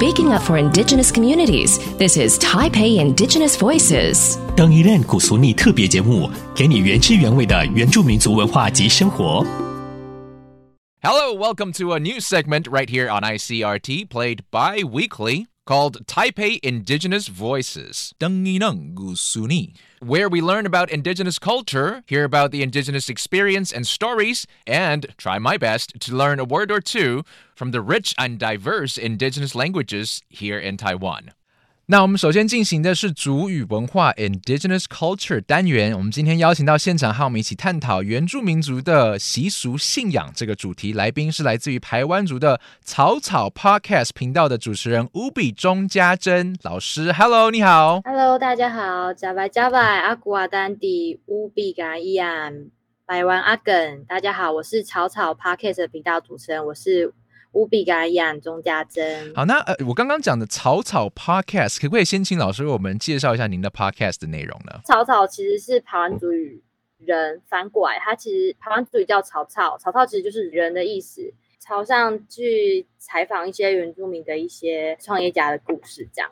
speaking up for Indigenous communities. This is Taipei Indigenous Voices. 当一任古俗逆特别节目，给你原汁原味的原住民族文化及生活。 Hello, welcome to a new segment right here on ICRT, played bi weekly, called Taipei Indigenous Voices, where we learn about Indigenous culture, hear about the Indigenous experience and stories, and try my best to learn a word or two from the rich and diverse Indigenous languages here in Taiwan. 那我们首先进行的是族语文化 （Indigenous Culture） 单元。我们今天邀请到现场和我们一起探讨原住民族的习俗信仰这个主题。来宾是来自于排湾族的草草 Podcast 频道的主持人乌比钟家珍老师。Hello，你好。Hello，大家好，加拜加拜，阿古阿丹迪乌比嘎伊安，百万阿梗，大家好，我是草草 Podcast 频道主持人，我是乌比嘎伊安钟家珍。好，那呃，我刚刚讲的草草 Podcast，可不可以先请老师为我们介绍一下您的 Podcast 的内容呢？草草其实是排湾族语人翻过来，它其实排湾族语叫草草，草草其实就是人的意思。朝上去采访一些原住民的一些创业家的故事，这样。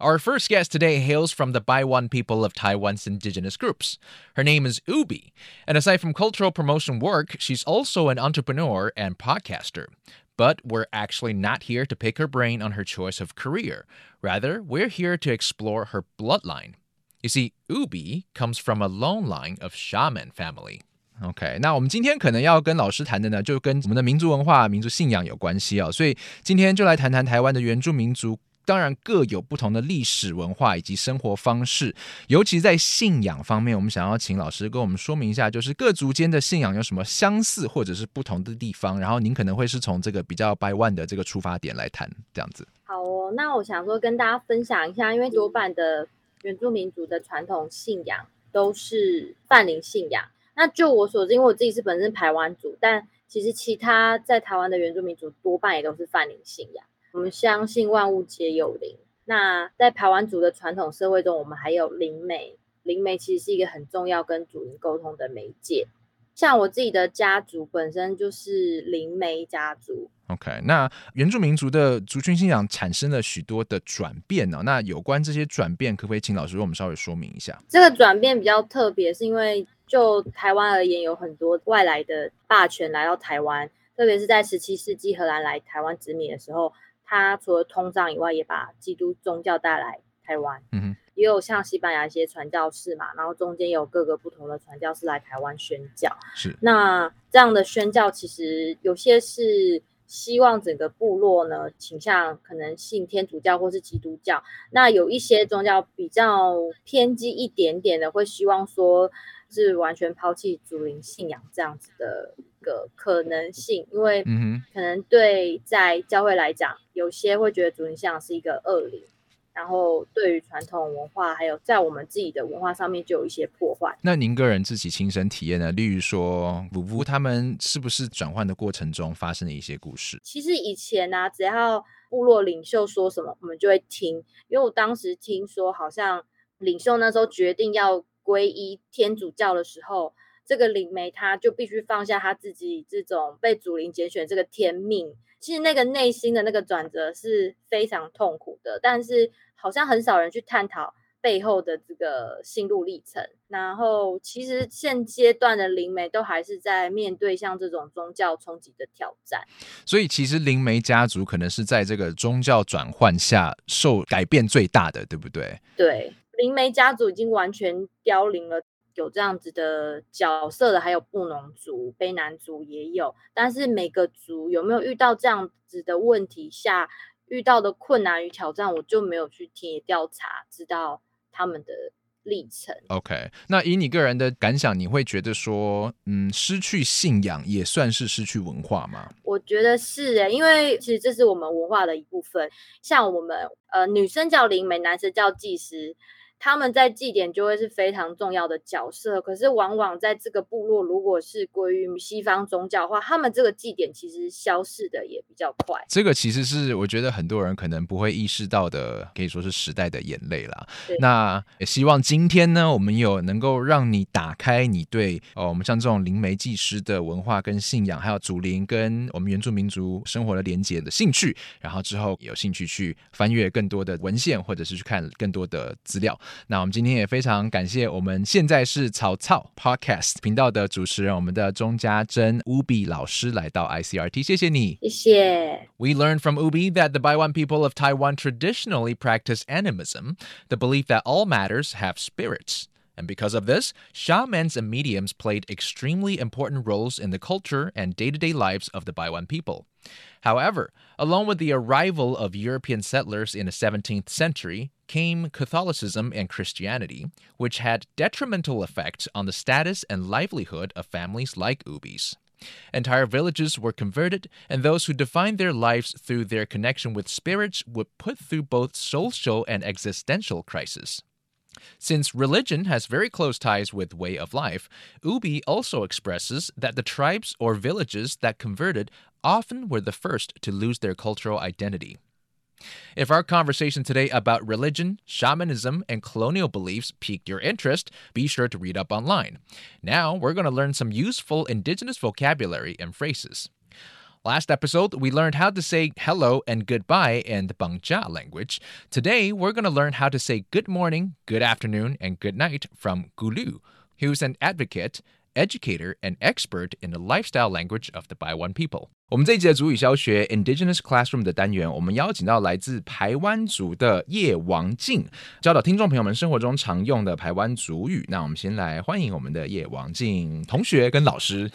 Our first guest today hails from the Baiwan people of Taiwan's indigenous groups. Her name is Ubi, and aside from cultural promotion work, she's also an entrepreneur and podcaster. But we're actually not here to pick her brain on her choice of career. Rather, we're here to explore her bloodline. You see, Ubi comes from a long line of shaman family. OK，那我们今天可能要跟老师谈的呢，就跟我们的民族文化、民族信仰有关系啊、所以今天就来谈谈台湾的原住民族。 当然各有不同的历史文化以及生活方式，尤其在信仰方面，我们想要请老师跟我们说明一下，就是各族间的信仰有什么相似或者是不同的地方。然后您可能会是从这个比较百万的这个出发点来谈，这样子。好哦，那我想说跟大家分享一下，因为多半的原住民族的传统信仰都是泛灵信仰。那就我所知，因为我自己是本身排湾族，但其实其他在台湾的原住民族多半也都是泛灵信仰。我们相信万物皆有灵。那在排湾族的传统社会中，我们还有灵媒，灵媒其实是一个很重要跟主灵沟通的媒介。像我自己的家族本身就是灵媒家族，OK，那原住民族的族群信仰产生了许多的转变呢、那有关这些转变，可不可以请老师为我们稍微说明一下？这个转变比较特别，是因为就台湾而言，有很多外来的霸权来到台湾，特别是在十七世纪荷兰来台湾殖民的时候，他除了通胀以外，也把基督宗教带来台湾。嗯哼，也有像西班牙一些传教士嘛，然后中间有各个不同的传教士来台湾宣教。是那这样的宣教，其实有些是希望整个部落呢倾向可能信天主教或是基督教，那有一些宗教比较偏激一点点的，会希望说是完全抛弃主灵信仰这样子的一个可能性，因为嗯可能对在教会来讲，有些会觉得主灵信仰是一个恶灵。然后对于传统文化，还有在我们自己的文化上面，就有一些破坏。那您个人自己亲身体验呢？例如说，夫妇他们是不是转换的过程中发生的一些故事？其实以前呢、只要部落领袖说什么，我们就会听。因为我当时听说，好像领袖那时候决定要皈依天主教的时候，这个灵媒他就必须放下他自己这种被主灵拣选这个天命。其实那个内心的那个转折是非常痛苦的，但是好像很少人去探讨背后的这个心路历程。然后，其实现阶段的灵媒都还是在面对像这种宗教冲击的挑战。所以其实灵媒家族可能是在这个宗教转换下受改变最大的，对不对？对，灵媒家族已经完全凋零了。有这样子的角色的，还有布农族、卑南族也有，但是每个族有没有遇到这样子的问题下遇到的困难与挑战，我就没有去田野调查，知道他们的历程。OK，那以你个人的感想，你会觉得说，嗯，失去信仰也算是失去文化吗？我觉得是诶、因为其实这是我们文化的一部分。像我们呃，女生叫灵媒，男生叫祭司。他们在祭典就会是非常重要的角色。可是往往在这个部落，如果是归于西方宗教的话，他们这个祭典其实消逝的也比较快。这个其实是我觉得很多人可能不会意识到的，可以说是时代的眼泪啦。那也希望今天呢，我们有能够让你打开你对哦，我们像这种灵媒祭师的文化跟信仰，还有祖灵跟我们原住民族生活的连接的兴趣，然后之后有兴趣去翻阅更多的文献，或者是去看更多的资料。那我们今天也非常感谢我们现在是草草 Podcast 频道的主持人，我们的钟家珍 Ubi 老师来到 ICRT，谢谢你，谢谢。We learned from Ubi that the Baiwan people of Taiwan traditionally practice animism, the belief that all matters have spirits. And because of this, shamans and mediums played extremely important roles in the culture and day to day lives of the Baiwan people. However, along with the arrival of European settlers in the 17th century, came Catholicism and Christianity, which had detrimental effects on the status and livelihood of families like Ubis. Entire villages were converted, and those who defined their lives through their connection with spirits would put through both social and existential crisis. Since religion has very close ties with way of life, Ubi also expresses that the tribes or villages that converted often were the first to lose their cultural identity. If our conversation today about religion, shamanism, and colonial beliefs piqued your interest, be sure to read up online. Now, we're going to learn some useful indigenous vocabulary and phrases. Last episode, we learned how to say hello and goodbye in the Bangja language. Today, we're going to learn how to say good morning, good afternoon, and good night from Gulu, who's an advocate, educator, and expert in the lifestyle language of the Baiwan people. 我们这一集的主语教学 Indigenous Classroom 的单元，我们邀请到来自台湾族的叶王静，教导听众朋友们生活中常用的台湾族语。那我们先来欢迎我们的叶王静同学跟老师。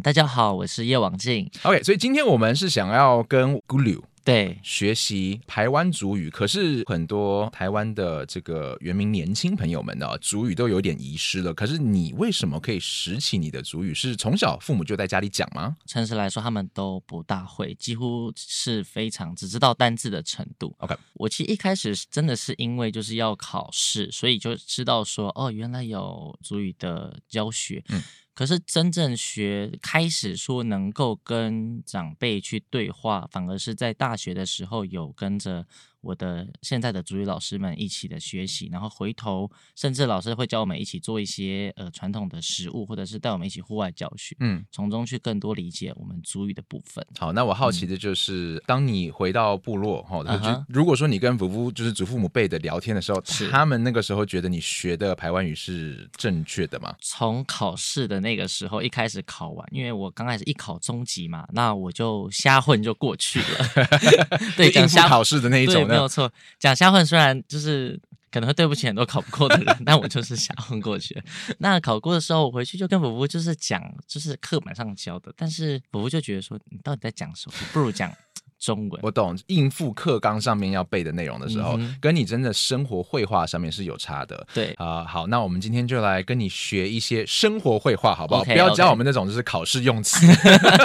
大家好，我是叶王静。OK，所以今天我们是想要跟 Gulu 对，学习台湾族语，可是很多台湾的这个原民年轻朋友们呢，族语都有点遗失了。可是你为什么可以拾起你的族语？是从小父母就在家里讲吗诚实来说，他们都不大会，几乎是非常只知道单字的程度。？OK，我其实一开始真的是因为就是要考试，所以就知道说哦，原来有族语的教学。嗯可是真正学开始说能够跟长辈去对话，反而是在大学的时候有跟着我的现在的主语老师们一起的学习，然后回头甚至老师会教我们一起做一些呃传统的食物，或者是带我们一起户外教学，嗯，从中去更多理解我们主语的部分。好，那我好奇的就是，当你回到部落哈，就嗯哼如果说你跟祖父就是祖父母辈的聊天的时候，是他们那个时候觉得你学的排湾语是正确的吗？从考试的那个时候一开始考完，因为我刚开始一考中级嘛，那我就瞎混就过去了。对，讲瞎考试的那一，种呢？没有错。讲瞎混虽然就是可能会对不起很多考不过的人，但我就是瞎混过去。那考过的时候，我回去就跟伯伯就是讲，就是课本上教的，但是伯伯就觉得说，你到底在讲什么？不如讲中文。我懂，应付课纲上面要背的内容的时候，嗯跟你真的生活绘画上面是有差的。对啊、好，那我们今天就来跟你学一些生活绘画，好不好不要教我们那种就是考试用词。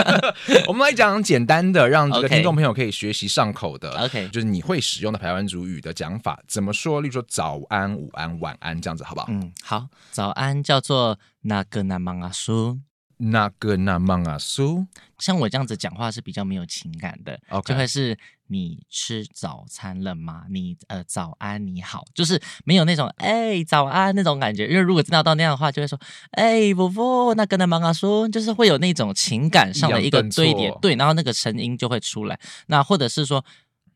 我们来讲简单的，让这个听众朋友可以学习上口的。OK 就是你会使用的台湾族语的讲法怎么说？例如说早安、午安、晚安这样子，好不好？嗯，好，早安叫做那个那芒阿苏。那个那 mang 啊苏，像我这样子讲话是比较没有情感的 OK 就会是你吃早餐了吗？你呃早安你好，就是没有那种哎、早安那种感觉。因为如果真的到那样的话，就会说哎不不，那个那曼阿苏，就是会有那种情感上的一个堆叠，对，然后那个声音就会出来。那或者是说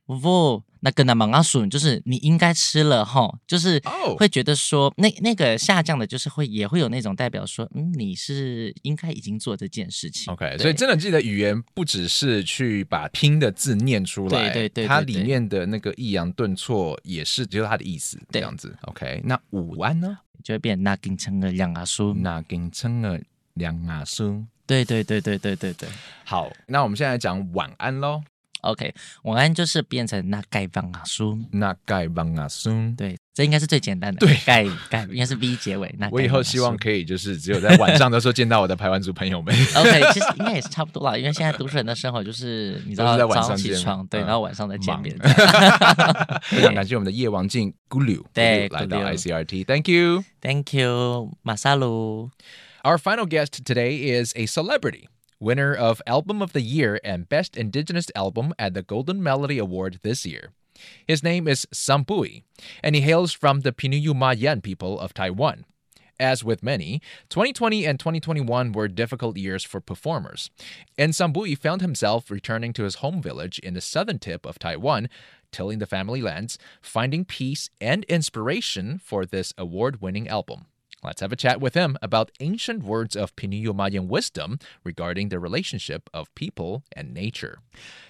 伯伯，那跟他妈妈说，就是你应该吃了哈，就是哦会觉得说那那个下降的，就是会也会有那种代表说，嗯，你是应该已经做这件事情。OK，所以真的记得语言不只是去把拼的字念出来，对对对对它里面的那个抑扬顿挫也是只有它的意思，这样子。OK，那午安呢？就会变那跟成了两阿叔。那跟称了两阿叔。对对对对对对对。好，那我们现在讲晚安喽。OK，晚安就是变成那丐帮阿叔。那该帮阿叔。对，这应该是最简单的。对盖盖应该是 V 结尾。那我以后希望可以就是只有在晚上的时候见到我的排湾族朋友们。OK，其实应该也是差不多啦，因为现在都市人的生活就是你知道都是在晚早上起床，对，嗯然后晚上再见面。非常感谢我们的夜王静 Gulu 对来到 ICRT，Thank you。Thank you，马萨鲁。Our final guest today is a celebrity, winner of Album of the Year and Best Indigenous Album at the Golden Melody Award this year. His name is Sambui, and he hails from the Pinuyu Mayan people of Taiwan. As with many, 2020 and 2021 were difficult years for performers, and Sambui found himself returning to his home village in the southern tip of Taiwan, tilling the family lands, finding peace and inspiration for this award winning album. Let's have a chat with him about ancient words of Pinuyo Mayan wisdom regarding the relationship of people and nature.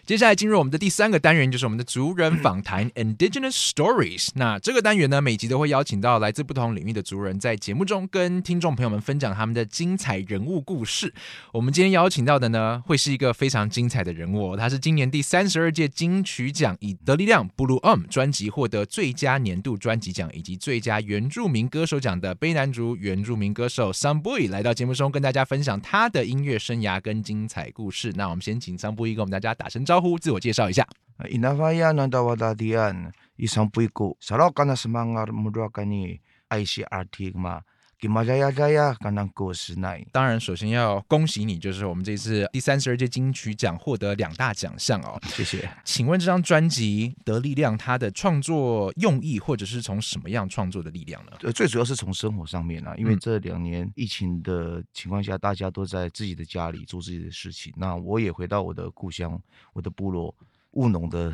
接下来进入我们的第三个单元，就是我们的族人访谈 （Indigenous Stories）。那这个单元呢，每集都会邀请到来自不同领域的族人，在节目中跟听众朋友们分享他们的精彩人物故事。我们今天邀请到的呢，会是一个非常精彩的人物、哦，他是今年第三十二届金曲奖以《得力量 Blue Um》专辑获得最佳年度专辑奖以及最佳原住民歌手奖的卑南族原住民歌手 Samboy 来到节目中，跟大家分享他的音乐生涯跟精彩故事。那我们先请 Samboy 跟我们大家打声招呼，自我介绍一下。Inavaya ng dawadadian, isang puiko. saro kana sumangar mudra ka ni isyartig ma. Kimalaya-laya ka ng kusinay. 当然，首先要恭喜你，就是我们这次第三十二届金曲奖获得两大奖项哦。谢谢。请问这张专辑《得力量》它的创作用意，或者是从什么样创作的力量呢？呃，最主要是从生活上面啊，因为嗯这两年疫情的情况下，大家都在自己的家里做自己的事情。那我也回到我的故乡，我的部落，务农的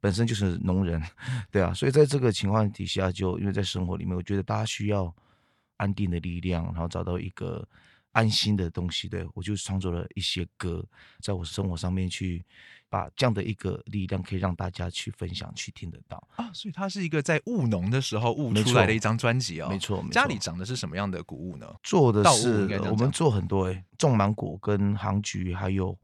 本身就是农人，对啊，所以在这个情况底下就，因为在生活里面，我觉得大家需要安定的力量，然后找到一个安心的东西。对我就创作了一些歌，在我生活上面去把这样的一个力量，可以让大家去分享、去听得到。啊，所以它是一个在务农的时候悟出来的一张专辑哦。没错没错家里长的是什么样的谷物呢？做的是我们做很多诶、种芒果跟杭菊，还有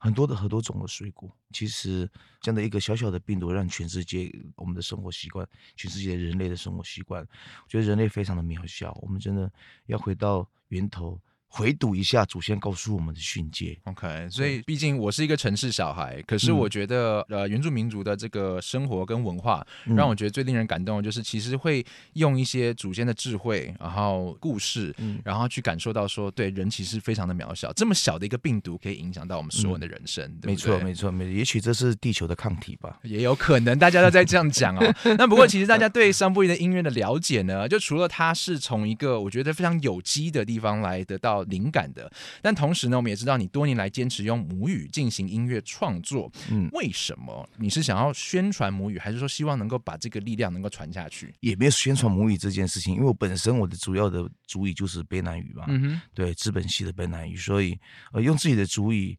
很多的很多种的水果。其实这样的一个小小的病毒，让全世界我们的生活习惯，全世界人类的生活习惯，我觉得人类非常的渺小。我们真的要回到源头，回读一下祖先告诉我们的训诫。OK，所以毕竟我是一个城市小孩，可是嗯我觉得、呃原住民族的这个生活跟文化，嗯让我觉得最令人感动的就是其实会用一些祖先的智慧，然后故事，嗯然后去感受到说，对人其实非常的渺小，这么小的一个病毒可以影响到我们所有人的人生，没错，没错，没错。也许这是地球的抗体吧。也有可能，大家都在这样讲哦。那不过，其实大家对桑布伊的音乐的了解呢，就除了他是从一个我觉得非常有机的地方来得到灵感的，但同时呢，我们也知道你多年来坚持用母语进行音乐创作，嗯，为什么？你是想要宣传母语，还是说希望能够把这个力量能够传下去？也没有宣传母语这件事情，因为我本身我的主要的主语就是卑南语嘛。嗯哼，对资本系的卑南语，所以呃用自己的主语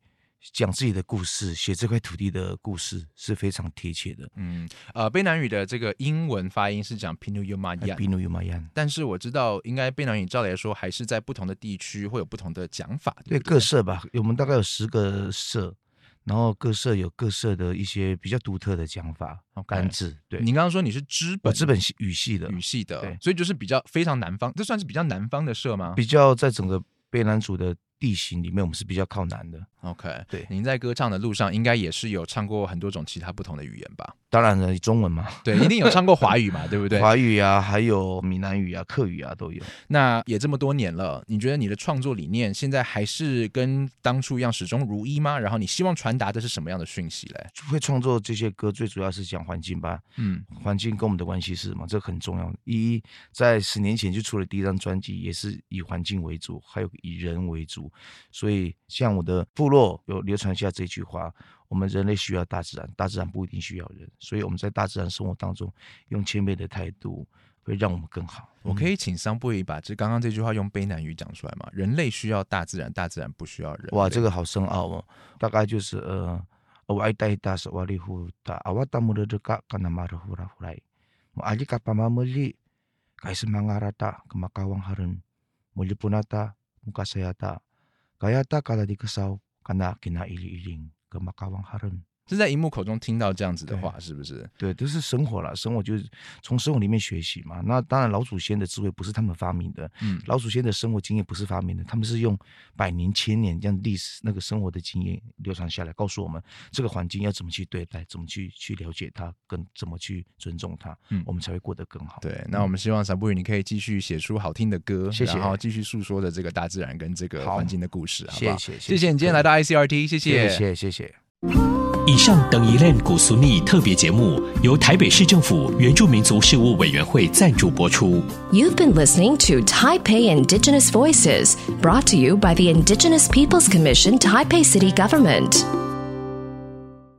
讲自己的故事，写这块土地的故事是非常贴切的。嗯，呃，卑南语的这个英文发音是讲 Pinu y u m a y a 比努有马 yan，但是我知道，应该卑南语照理来说，还是在不同的地区会有不同的讲法，对不各社吧，我们大概有十个社，然后各社有各社的一些比较独特的讲法单字。对，你刚刚说你是资本我资本系语系的，语系的，对所以就是比较非常南方，这算是比较南方的社吗比较在整个卑南族的地形里面，我们是比较靠南的。？OK，对您在歌唱的路上，应该也是有唱过很多种其他不同的语言吧？当然了，中文嘛，对，一定有唱过华语嘛，对不对？华语啊，还有闽南语啊、客语啊都有。那也这么多年了，你觉得你的创作理念现在还是跟当初一样始终如一吗？然后你希望传达的是什么样的讯息嘞？会创作这些歌，最主要是讲环境吧。嗯环境跟我们的关系是什么？这很重要。一在十年前就出了第一张专辑，也是以环境为主，还有以人为主。所以像我的部落有流传下这句话：我们人类需要大自然，大自然不一定需要人。所以我们在大自然生活当中，用谦卑的态度，会让我们更好。我可以请桑布伊把这刚刚这句话用卑南语讲出来吗？人类需要大自然，大自然不需要人。哇，这个好深奥哦，大概就是呃，我爱带大是瓦里胡达，阿瓦达姆的这个干那马的呼啦呼来，我阿里卡巴马莫里，开始曼阿拉达，格马卡旺哈人，莫里布纳达，穆卡塞亚达，gaya ta kala di kasaw, kana kina ili iling, 格马卡旺哈人。是在荧幕口中听到这样子的话，是不是？对，都是生活了，生活就是从生活里面学习嘛。那当然，老祖先的智慧不是他们发明的，嗯，老祖先的生活经验不是发明的，他们是用百年、千年这样历史那个生活的经验流传下来，告诉我们这个环境要怎么去对待，怎么去去了解它，跟怎么去尊重它，嗯，我们才会过得更好。对，那我们希望散步语你可以继续写出好听的歌，谢谢，然后继续诉说着这个大自然跟这个环境的故事，好不好？谢谢，谢谢你今天来到 ICRT，谢谢，谢谢，谢谢。以上等一类古俗尼特别节目由台北市政府原住民族事务委员会赞助播出。You've been listening to Taipei Indigenous Voices, brought to you by the Indigenous Peoples Commission, Taipei City Government.